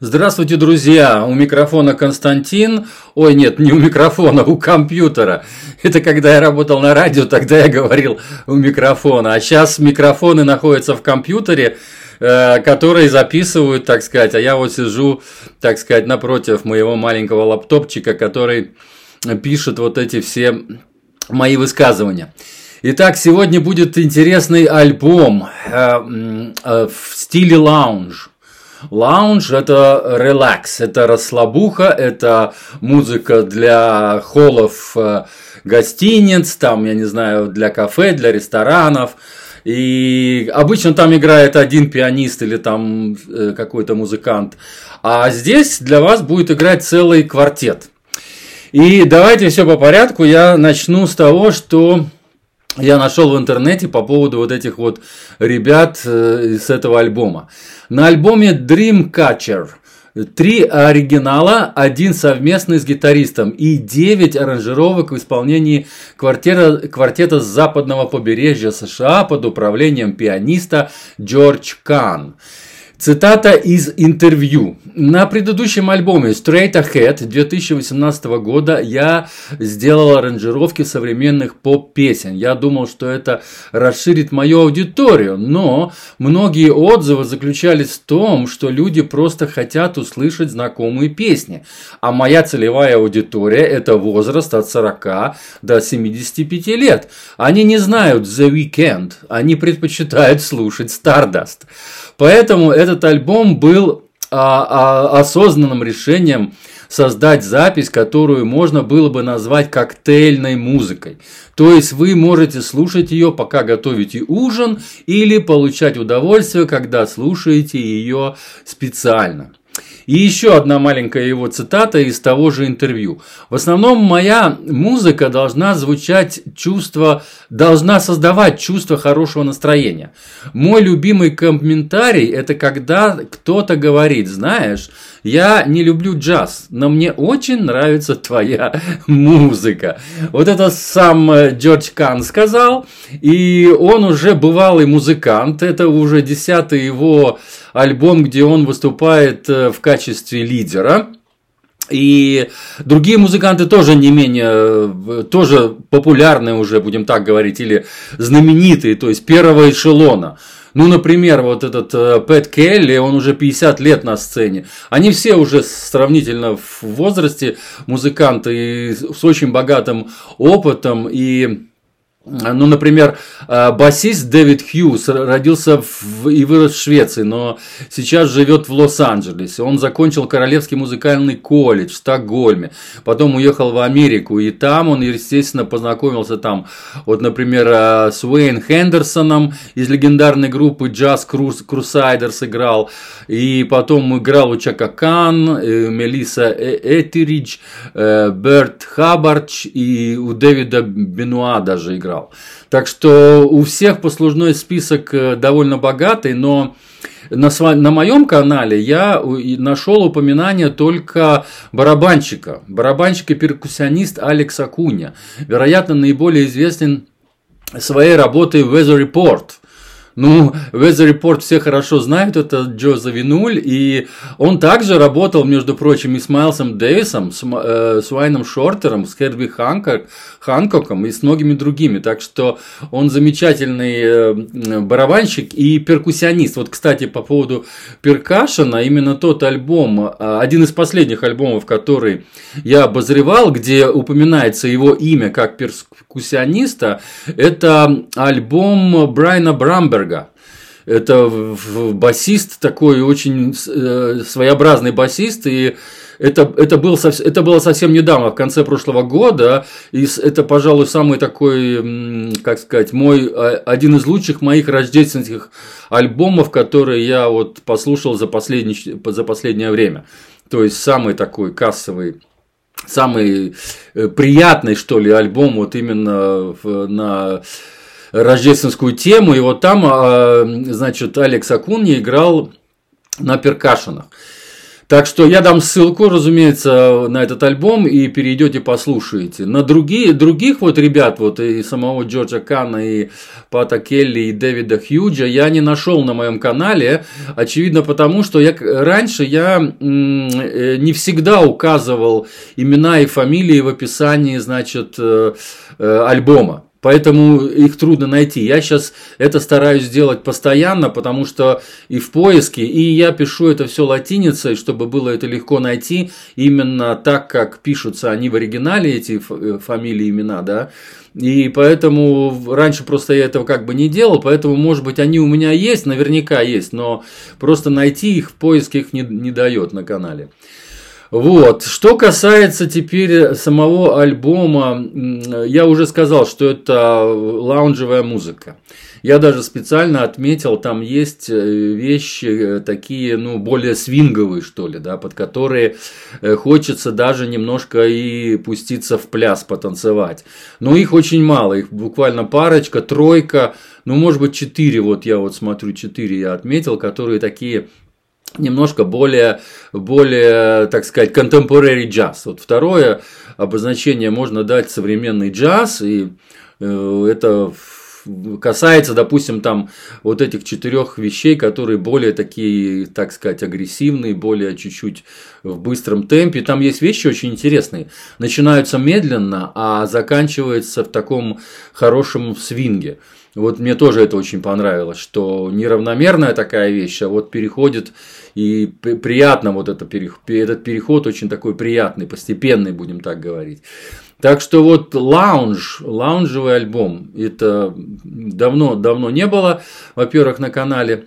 Здравствуйте, друзья! У микрофона Константин. Ой, нет, не у микрофона, у компьютера. Это когда я работал на радио, тогда я говорил у микрофона. А сейчас микрофоны находятся в компьютере, э, которые записывают, так сказать. А я вот сижу, так сказать, напротив моего маленького лаптопчика, который пишет вот эти все мои высказывания. Итак, сегодня будет интересный альбом э, э, в стиле лаунж. Лаунж – это релакс, это расслабуха, это музыка для холлов э, гостиниц, там, я не знаю, для кафе, для ресторанов. И обычно там играет один пианист или там э, какой-то музыкант. А здесь для вас будет играть целый квартет. И давайте все по порядку. Я начну с того, что я нашел в интернете по поводу вот этих вот ребят э, с этого альбома. На альбоме Dreamcatcher Три оригинала, один совместный с гитаристом и девять аранжировок в исполнении квартета, квартета с западного побережья США под управлением пианиста Джордж Кан. Цитата из интервью. На предыдущем альбоме Straight Ahead 2018 года я сделал аранжировки современных поп-песен. Я думал, что это расширит мою аудиторию, но многие отзывы заключались в том, что люди просто хотят услышать знакомые песни. А моя целевая аудитория – это возраст от 40 до 75 лет. Они не знают The Weeknd, они предпочитают слушать Stardust. Поэтому этот альбом был а, а, осознанным решением создать запись, которую можно было бы назвать коктейльной музыкой. То есть вы можете слушать ее, пока готовите ужин, или получать удовольствие, когда слушаете ее специально. И еще одна маленькая его цитата из того же интервью. В основном моя музыка должна звучать чувство, должна создавать чувство хорошего настроения. Мой любимый комментарий – это когда кто-то говорит, знаешь, я не люблю джаз, но мне очень нравится твоя музыка. Вот это сам э, Джордж Кан сказал, и он уже бывалый музыкант, это уже десятый его альбом, где он выступает э, в качестве лидера. И другие музыканты тоже не менее, э, тоже популярные уже, будем так говорить, или знаменитые, то есть первого эшелона. Ну, например, вот этот э, Пэт Келли, он уже 50 лет на сцене. Они все уже сравнительно в возрасте музыканты и с очень богатым опытом и ну, например, э, басист Дэвид Хьюз родился в, и вырос в Швеции, но сейчас живет в Лос-Анджелесе. Он закончил Королевский музыкальный колледж в Стокгольме, потом уехал в Америку, и там он, естественно, познакомился там, вот, например, э, с Уэйн Хендерсоном из легендарной группы Jazz Crusaders играл, и потом играл у Чака Кан, э, Мелисса Этеридж, Берт Хаббардч и у Дэвида Бенуа даже играл играл. Так что у всех послужной список э, довольно богатый, но на, сва- на моем канале я нашел упоминание только барабанщика. Барабанщик и перкуссионист Алекс Акуня. Вероятно, наиболее известен своей работой Weather Report – ну, Weather Report все хорошо знают, это Джо Завинуль, и он также работал, между прочим, и с Майлсом Дэвисом, с, э, с Уайном Шортером, с Херби Ханкок, Ханкоком и с многими другими. Так что он замечательный э, барабанщик и перкуссионист. Вот, кстати, по поводу перкашена, именно тот альбом, э, один из последних альбомов, который я обозревал, где упоминается его имя как перкуссиониста, это альбом Брайана Брамберга Вайнберга. Это басист такой очень э, своеобразный басист, и это, это, был, это было совсем недавно, в конце прошлого года, и это, пожалуй, самый такой, как сказать, мой, а, один из лучших моих рождественских альбомов, которые я вот послушал за, последний, за последнее время. То есть, самый такой кассовый самый э, приятный, что ли, альбом вот именно на рождественскую тему, и вот там, а, значит, Алекс Акунья играл на перкашенах. Так что я дам ссылку, разумеется, на этот альбом и перейдете послушаете. На другие, других вот ребят, вот и самого Джорджа Кана, и Пата Келли, и Дэвида Хьюджа я не нашел на моем канале. Очевидно потому, что я, раньше я э, не всегда указывал имена и фамилии в описании, значит, э, э, альбома. Поэтому их трудно найти. Я сейчас это стараюсь сделать постоянно, потому что и в поиске, и я пишу это все латиницей, чтобы было это легко найти, именно так, как пишутся они в оригинале, эти э, фамилии, имена, да. И поэтому раньше просто я этого как бы не делал, поэтому, может быть, они у меня есть, наверняка есть, но просто найти их в поиске их не, не дает на канале. Вот. Что касается теперь самого альбома, я уже сказал, что это лаунжевая музыка. Я даже специально отметил, там есть э, вещи э, такие, ну, более свинговые, что ли, да, под которые э, хочется даже немножко и пуститься в пляс, потанцевать. Но их очень мало, их буквально парочка, тройка, ну, может быть, четыре, вот я вот смотрю, четыре я отметил, которые такие немножко более, более, так сказать, contemporary jazz. Вот второе обозначение можно дать современный джаз, и э, это касается, допустим, там вот этих четырех вещей, которые более такие, так сказать, агрессивные, более чуть-чуть в быстром темпе. Там есть вещи очень интересные. Начинаются медленно, а заканчиваются в таком хорошем свинге. Вот мне тоже это очень понравилось, что неравномерная такая вещь, а вот переходит и приятно вот это, этот переход очень такой приятный, постепенный, будем так говорить. Так что вот лаунж, лаунжевый альбом, это давно, давно не было, во-первых, на канале.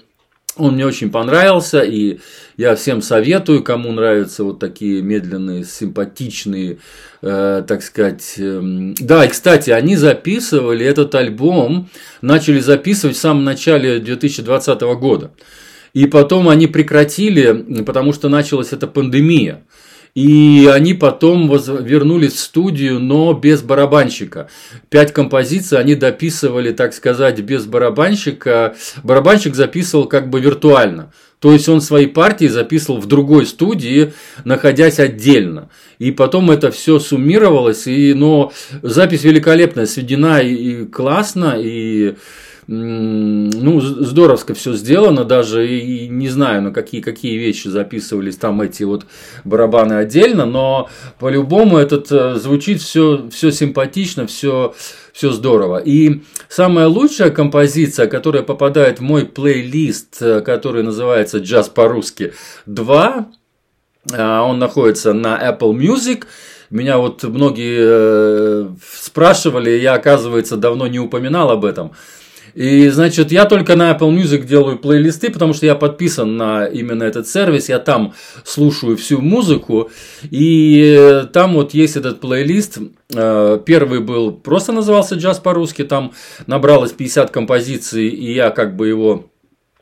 Он мне очень понравился, и я всем советую, кому нравятся вот такие медленные, симпатичные, э, так сказать. Э, да, и, кстати, они записывали этот альбом, начали записывать в самом начале 2020 года. И потом они прекратили, потому что началась эта пандемия. И они потом вернулись в студию, но без барабанщика. Пять композиций они дописывали, так сказать, без барабанщика. Барабанщик записывал как бы виртуально. То есть он свои партии записывал в другой студии, находясь отдельно. И потом это все суммировалось. И, но запись великолепная, сведена и классно, и ну, здоровско все сделано, даже и не знаю, на какие, какие вещи записывались там эти вот барабаны отдельно, но по-любому этот э, звучит все, все симпатично, все, все здорово. И самая лучшая композиция, которая попадает в мой плейлист, э, который называется «Джаз по-русски 2», э, он находится на Apple Music, меня вот многие спрашивали, я, оказывается, давно не упоминал об этом. И, значит, я только на Apple Music делаю плейлисты, потому что я подписан на именно этот сервис, я там слушаю всю музыку, и там вот есть этот плейлист, э, первый был, просто назывался «Джаз по-русски», там набралось 50 композиций, и я как бы его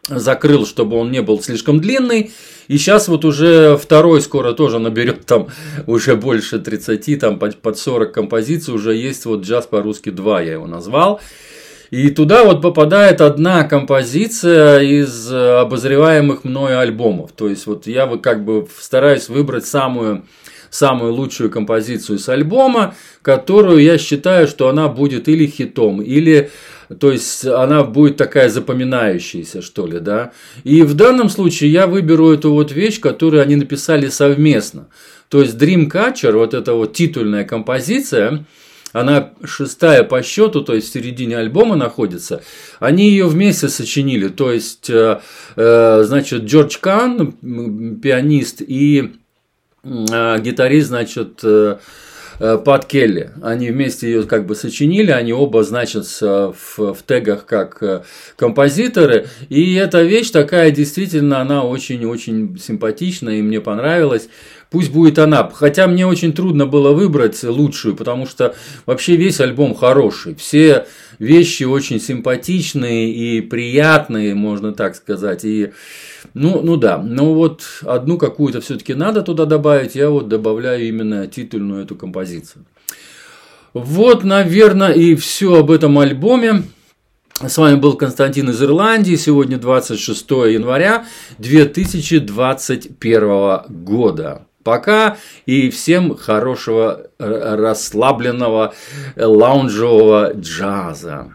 закрыл, чтобы он не был слишком длинный. И сейчас вот уже второй скоро тоже наберет там уже больше 30, там под 40 композиций. Уже есть вот джаз по-русски 2, я его назвал. И туда вот попадает одна композиция из э, обозреваемых мною альбомов. То есть вот я вот как бы стараюсь выбрать самую самую лучшую композицию с альбома, которую я считаю, что она будет или хитом, или то есть она будет такая запоминающаяся, что ли, да. И в данном случае я выберу эту вот вещь, которую они написали совместно. То есть Dreamcatcher, вот эта вот титульная композиция, она шестая по счету, то есть в середине альбома находится. Они ее вместе сочинили, то есть, э, э, значит, Джордж Кан, пианист, и э, гитарист, значит, Пат Келли. Они вместе ее как бы сочинили, они оба значатся в, в тегах как композиторы. И эта вещь такая действительно, она очень-очень симпатичная и мне понравилась пусть будет она. Хотя мне очень трудно было выбрать лучшую, потому что вообще весь альбом хороший. Все вещи очень симпатичные и приятные, можно так сказать. И, ну, ну да, но вот одну какую-то все-таки надо туда добавить, я вот добавляю именно титульную эту композицию. Вот, наверное, и все об этом альбоме. С вами был Константин из Ирландии. Сегодня 26 января 2021 года. Пока и всем хорошего э, расслабленного э, лаунжевого джаза.